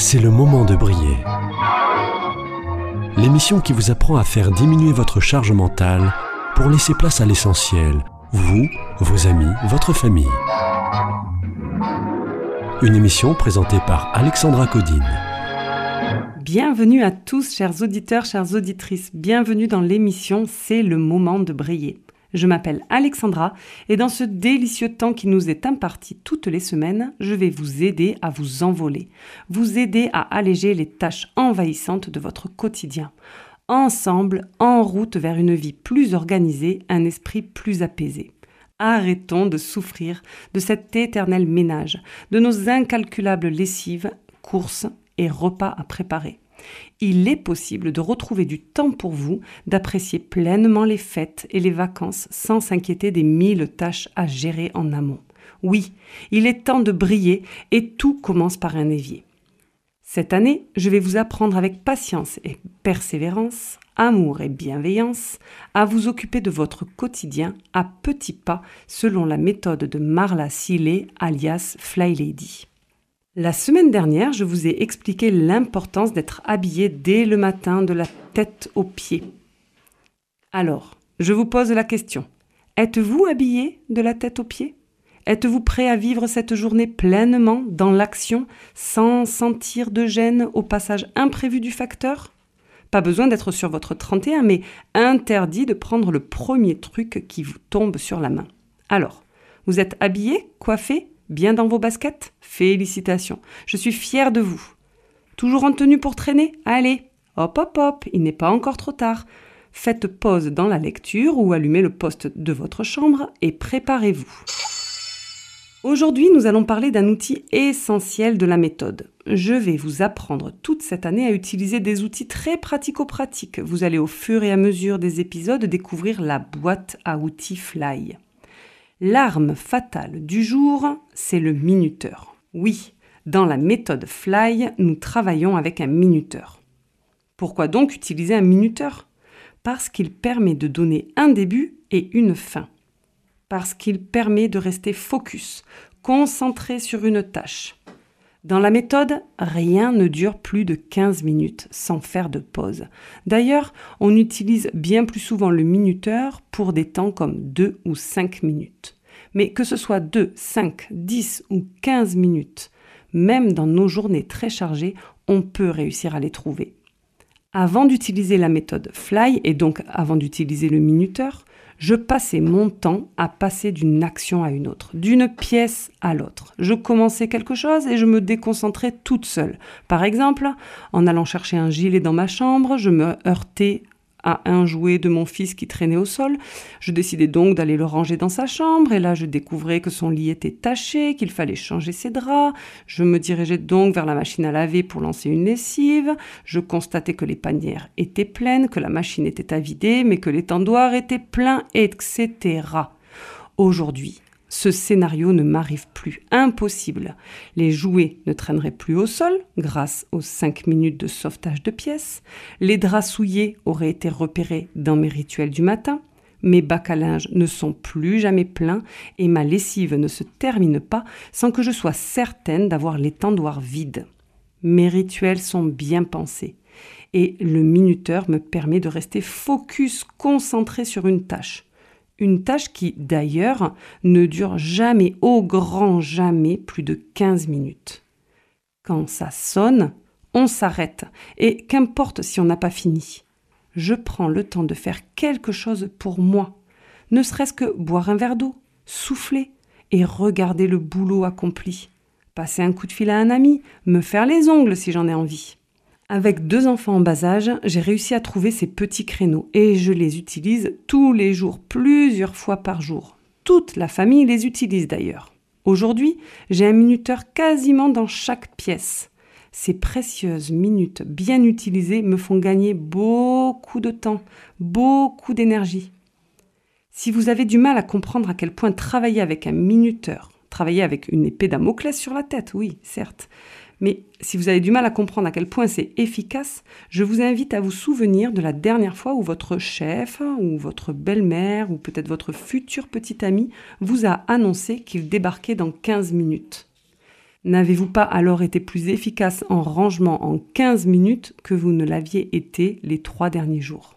c'est le moment de briller. L'émission qui vous apprend à faire diminuer votre charge mentale pour laisser place à l'essentiel, vous, vos amis, votre famille. Une émission présentée par Alexandra Codine. Bienvenue à tous, chers auditeurs, chères auditrices. Bienvenue dans l'émission C'est le moment de briller. Je m'appelle Alexandra et dans ce délicieux temps qui nous est imparti toutes les semaines, je vais vous aider à vous envoler, vous aider à alléger les tâches envahissantes de votre quotidien. Ensemble, en route vers une vie plus organisée, un esprit plus apaisé. Arrêtons de souffrir de cet éternel ménage, de nos incalculables lessives, courses et repas à préparer il est possible de retrouver du temps pour vous, d'apprécier pleinement les fêtes et les vacances sans s'inquiéter des mille tâches à gérer en amont. Oui, il est temps de briller et tout commence par un évier. Cette année, je vais vous apprendre avec patience et persévérance, amour et bienveillance, à vous occuper de votre quotidien à petits pas selon la méthode de Marla Seeley alias Fly Lady. La semaine dernière, je vous ai expliqué l'importance d'être habillé dès le matin de la tête aux pieds. Alors, je vous pose la question. Êtes-vous habillé de la tête aux pieds? Êtes-vous prêt à vivre cette journée pleinement dans l'action, sans sentir de gêne au passage imprévu du facteur? Pas besoin d'être sur votre 31, mais interdit de prendre le premier truc qui vous tombe sur la main. Alors, vous êtes habillé, coiffé, Bien dans vos baskets? Félicitations. Je suis fière de vous. Toujours en tenue pour traîner? Allez, hop hop hop, il n'est pas encore trop tard. Faites pause dans la lecture ou allumez le poste de votre chambre et préparez-vous. Aujourd'hui, nous allons parler d'un outil essentiel de la méthode. Je vais vous apprendre toute cette année à utiliser des outils très pratico-pratiques. Vous allez au fur et à mesure des épisodes découvrir la boîte à outils Fly. L'arme fatale du jour, c'est le minuteur. Oui, dans la méthode Fly, nous travaillons avec un minuteur. Pourquoi donc utiliser un minuteur? Parce qu'il permet de donner un début et une fin. Parce qu'il permet de rester focus, concentré sur une tâche. Dans la méthode, rien ne dure plus de 15 minutes sans faire de pause. D'ailleurs, on utilise bien plus souvent le minuteur pour des temps comme 2 ou 5 minutes. Mais que ce soit 2, 5, 10 ou 15 minutes, même dans nos journées très chargées, on peut réussir à les trouver. Avant d'utiliser la méthode Fly et donc avant d'utiliser le minuteur, je passais mon temps à passer d'une action à une autre, d'une pièce à l'autre. Je commençais quelque chose et je me déconcentrais toute seule. Par exemple, en allant chercher un gilet dans ma chambre, je me heurtais à un jouet de mon fils qui traînait au sol. Je décidai donc d'aller le ranger dans sa chambre, et là je découvrais que son lit était taché, qu'il fallait changer ses draps. Je me dirigeais donc vers la machine à laver pour lancer une lessive. Je constatais que les panières étaient pleines, que la machine était à vider, mais que les tendoirs étaient pleins, etc. Aujourd'hui, ce scénario ne m'arrive plus. Impossible. Les jouets ne traîneraient plus au sol grâce aux 5 minutes de sauvetage de pièces. Les draps souillés auraient été repérés dans mes rituels du matin. Mes bacs à linge ne sont plus jamais pleins et ma lessive ne se termine pas sans que je sois certaine d'avoir les tendoirs vides. Mes rituels sont bien pensés et le minuteur me permet de rester focus, concentré sur une tâche. Une tâche qui, d'ailleurs, ne dure jamais, au grand jamais, plus de 15 minutes. Quand ça sonne, on s'arrête, et qu'importe si on n'a pas fini. Je prends le temps de faire quelque chose pour moi, ne serait-ce que boire un verre d'eau, souffler et regarder le boulot accompli. Passer un coup de fil à un ami, me faire les ongles si j'en ai envie. Avec deux enfants en bas âge, j'ai réussi à trouver ces petits créneaux et je les utilise tous les jours, plusieurs fois par jour. Toute la famille les utilise d'ailleurs. Aujourd'hui, j'ai un minuteur quasiment dans chaque pièce. Ces précieuses minutes bien utilisées me font gagner beaucoup de temps, beaucoup d'énergie. Si vous avez du mal à comprendre à quel point travailler avec un minuteur, travailler avec une épée Damoclès sur la tête, oui, certes, mais si vous avez du mal à comprendre à quel point c'est efficace, je vous invite à vous souvenir de la dernière fois où votre chef ou votre belle-mère ou peut-être votre futur petit ami vous a annoncé qu'il débarquait dans 15 minutes. N'avez-vous pas alors été plus efficace en rangement en 15 minutes que vous ne l'aviez été les trois derniers jours?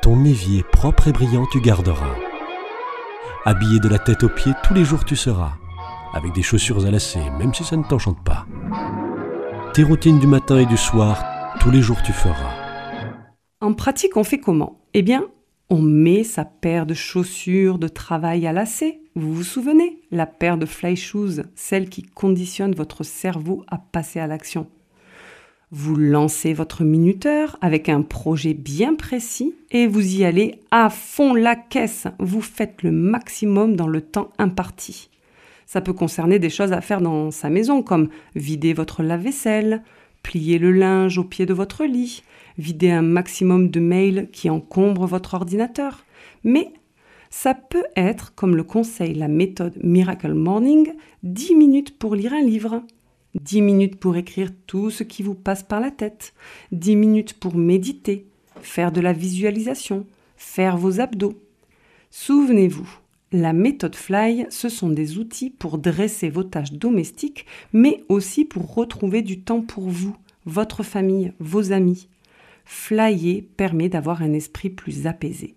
Ton évier propre et brillant tu garderas. Habillé de la tête aux pieds, tous les jours tu seras, avec des chaussures à lacets, même si ça ne t'enchante pas. Tes routines du matin et du soir, tous les jours tu feras. En pratique, on fait comment? Eh bien, on met sa paire de chaussures de travail à lacets. Vous vous souvenez? La paire de fly shoes, celle qui conditionne votre cerveau à passer à l'action. Vous lancez votre minuteur avec un projet bien précis et vous y allez à fond la caisse. Vous faites le maximum dans le temps imparti. Ça peut concerner des choses à faire dans sa maison comme vider votre lave-vaisselle, plier le linge au pied de votre lit, vider un maximum de mails qui encombrent votre ordinateur. Mais ça peut être, comme le conseille la méthode Miracle Morning, 10 minutes pour lire un livre, 10 minutes pour écrire tout ce qui vous passe par la tête, 10 minutes pour méditer, faire de la visualisation, faire vos abdos. Souvenez-vous, la méthode Fly, ce sont des outils pour dresser vos tâches domestiques, mais aussi pour retrouver du temps pour vous, votre famille, vos amis. Flyer permet d'avoir un esprit plus apaisé.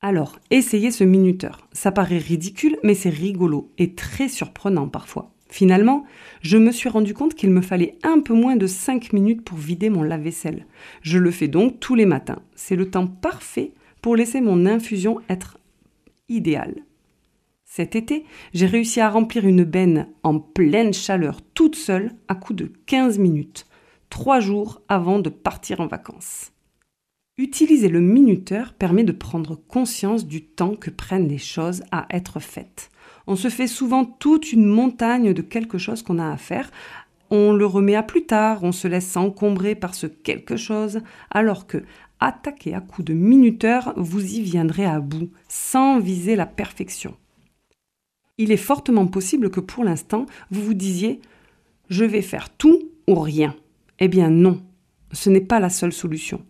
Alors, essayez ce minuteur. Ça paraît ridicule, mais c'est rigolo et très surprenant parfois. Finalement, je me suis rendu compte qu'il me fallait un peu moins de 5 minutes pour vider mon lave-vaisselle. Je le fais donc tous les matins. C'est le temps parfait pour laisser mon infusion être idéale. Cet été, j'ai réussi à remplir une benne en pleine chaleur toute seule à coup de 15 minutes trois jours avant de partir en vacances. Utiliser le minuteur permet de prendre conscience du temps que prennent les choses à être faites. On se fait souvent toute une montagne de quelque chose qu'on a à faire, on le remet à plus tard, on se laisse encombrer par ce quelque chose, alors que attaquer à coups de minuteur, vous y viendrez à bout, sans viser la perfection. Il est fortement possible que pour l'instant, vous vous disiez je vais faire tout ou rien. Eh bien non, ce n'est pas la seule solution.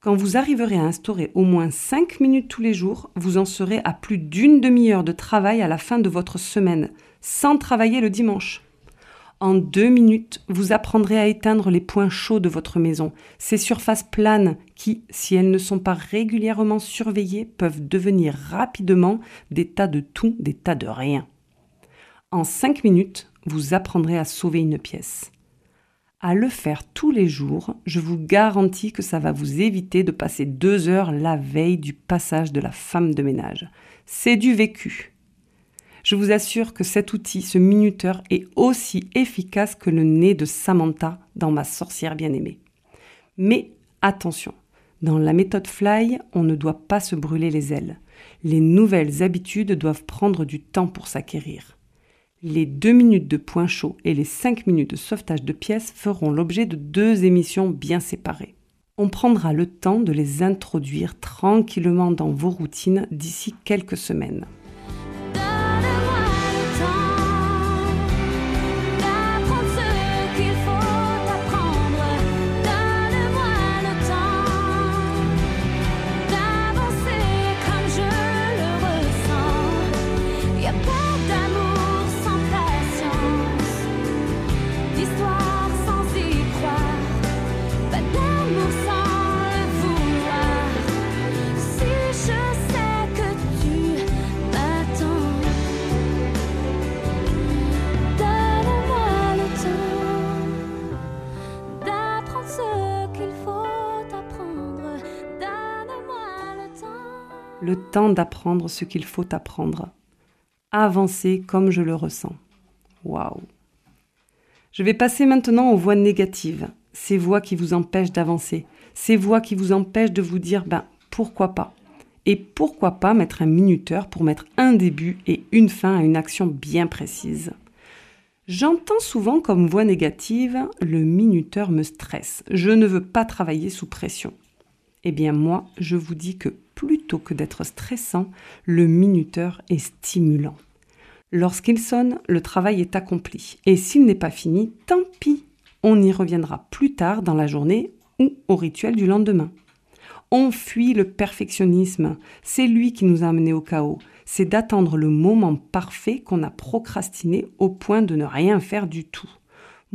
Quand vous arriverez à instaurer au moins 5 minutes tous les jours, vous en serez à plus d'une demi-heure de travail à la fin de votre semaine, sans travailler le dimanche. En deux minutes, vous apprendrez à éteindre les points chauds de votre maison, ces surfaces planes qui, si elles ne sont pas régulièrement surveillées, peuvent devenir rapidement des tas de tout, des tas de rien. En cinq minutes, vous apprendrez à sauver une pièce à le faire tous les jours, je vous garantis que ça va vous éviter de passer deux heures la veille du passage de la femme de ménage. C'est du vécu. Je vous assure que cet outil, ce minuteur, est aussi efficace que le nez de Samantha dans Ma sorcière bien-aimée. Mais attention, dans la méthode Fly, on ne doit pas se brûler les ailes. Les nouvelles habitudes doivent prendre du temps pour s'acquérir. Les deux minutes de point chaud et les cinq minutes de sauvetage de pièces feront l'objet de deux émissions bien séparées. On prendra le temps de les introduire tranquillement dans vos routines d'ici quelques semaines. Le temps d'apprendre ce qu'il faut apprendre. Avancer comme je le ressens. Waouh. Je vais passer maintenant aux voix négatives, ces voix qui vous empêchent d'avancer, ces voix qui vous empêchent de vous dire ben pourquoi pas. Et pourquoi pas mettre un minuteur pour mettre un début et une fin à une action bien précise. J'entends souvent comme voix négative le minuteur me stresse, je ne veux pas travailler sous pression. Eh bien moi, je vous dis que plutôt que d'être stressant, le minuteur est stimulant. Lorsqu'il sonne, le travail est accompli. Et s'il n'est pas fini, tant pis. On y reviendra plus tard dans la journée ou au rituel du lendemain. On fuit le perfectionnisme. C'est lui qui nous a amenés au chaos. C'est d'attendre le moment parfait qu'on a procrastiné au point de ne rien faire du tout.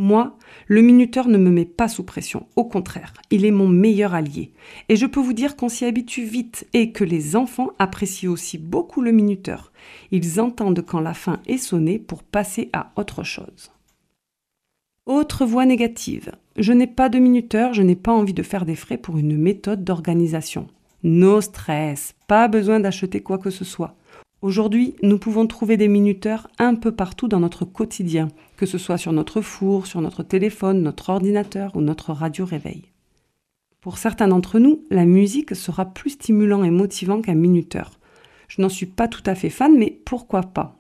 Moi, le minuteur ne me met pas sous pression. Au contraire, il est mon meilleur allié. Et je peux vous dire qu'on s'y habitue vite et que les enfants apprécient aussi beaucoup le minuteur. Ils entendent quand la fin est sonnée pour passer à autre chose. Autre voie négative. Je n'ai pas de minuteur, je n'ai pas envie de faire des frais pour une méthode d'organisation. No stress, pas besoin d'acheter quoi que ce soit. Aujourd'hui, nous pouvons trouver des minuteurs un peu partout dans notre quotidien, que ce soit sur notre four, sur notre téléphone, notre ordinateur ou notre radio réveil. Pour certains d'entre nous, la musique sera plus stimulant et motivant qu'un minuteur. Je n'en suis pas tout à fait fan, mais pourquoi pas?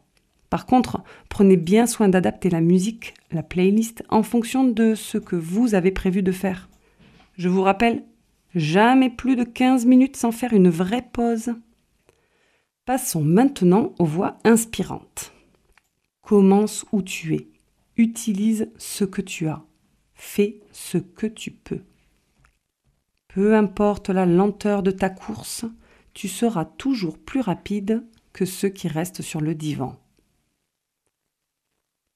Par contre, prenez bien soin d'adapter la musique, la playlist, en fonction de ce que vous avez prévu de faire. Je vous rappelle, jamais plus de 15 minutes sans faire une vraie pause. Passons maintenant aux voix inspirantes. Commence où tu es. Utilise ce que tu as. Fais ce que tu peux. Peu importe la lenteur de ta course, tu seras toujours plus rapide que ceux qui restent sur le divan.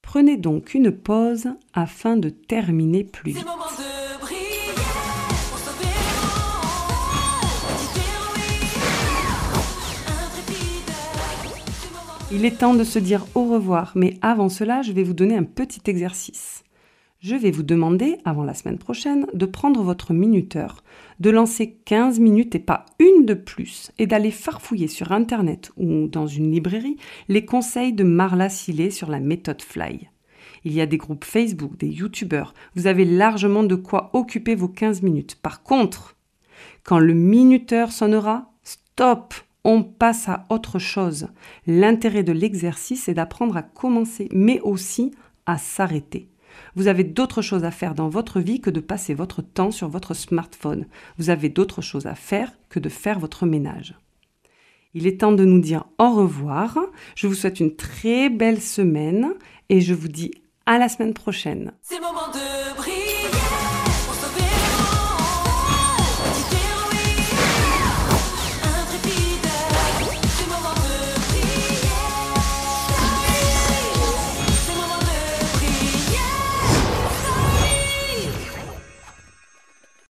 Prenez donc une pause afin de terminer plus vite. Il est temps de se dire au revoir, mais avant cela, je vais vous donner un petit exercice. Je vais vous demander, avant la semaine prochaine, de prendre votre minuteur, de lancer 15 minutes et pas une de plus, et d'aller farfouiller sur Internet ou dans une librairie les conseils de Marla Sillet sur la méthode Fly. Il y a des groupes Facebook, des YouTubeurs, vous avez largement de quoi occuper vos 15 minutes. Par contre, quand le minuteur sonnera, stop on passe à autre chose. L'intérêt de l'exercice est d'apprendre à commencer, mais aussi à s'arrêter. Vous avez d'autres choses à faire dans votre vie que de passer votre temps sur votre smartphone. Vous avez d'autres choses à faire que de faire votre ménage. Il est temps de nous dire au revoir. Je vous souhaite une très belle semaine et je vous dis à la semaine prochaine. C'est moment de briller.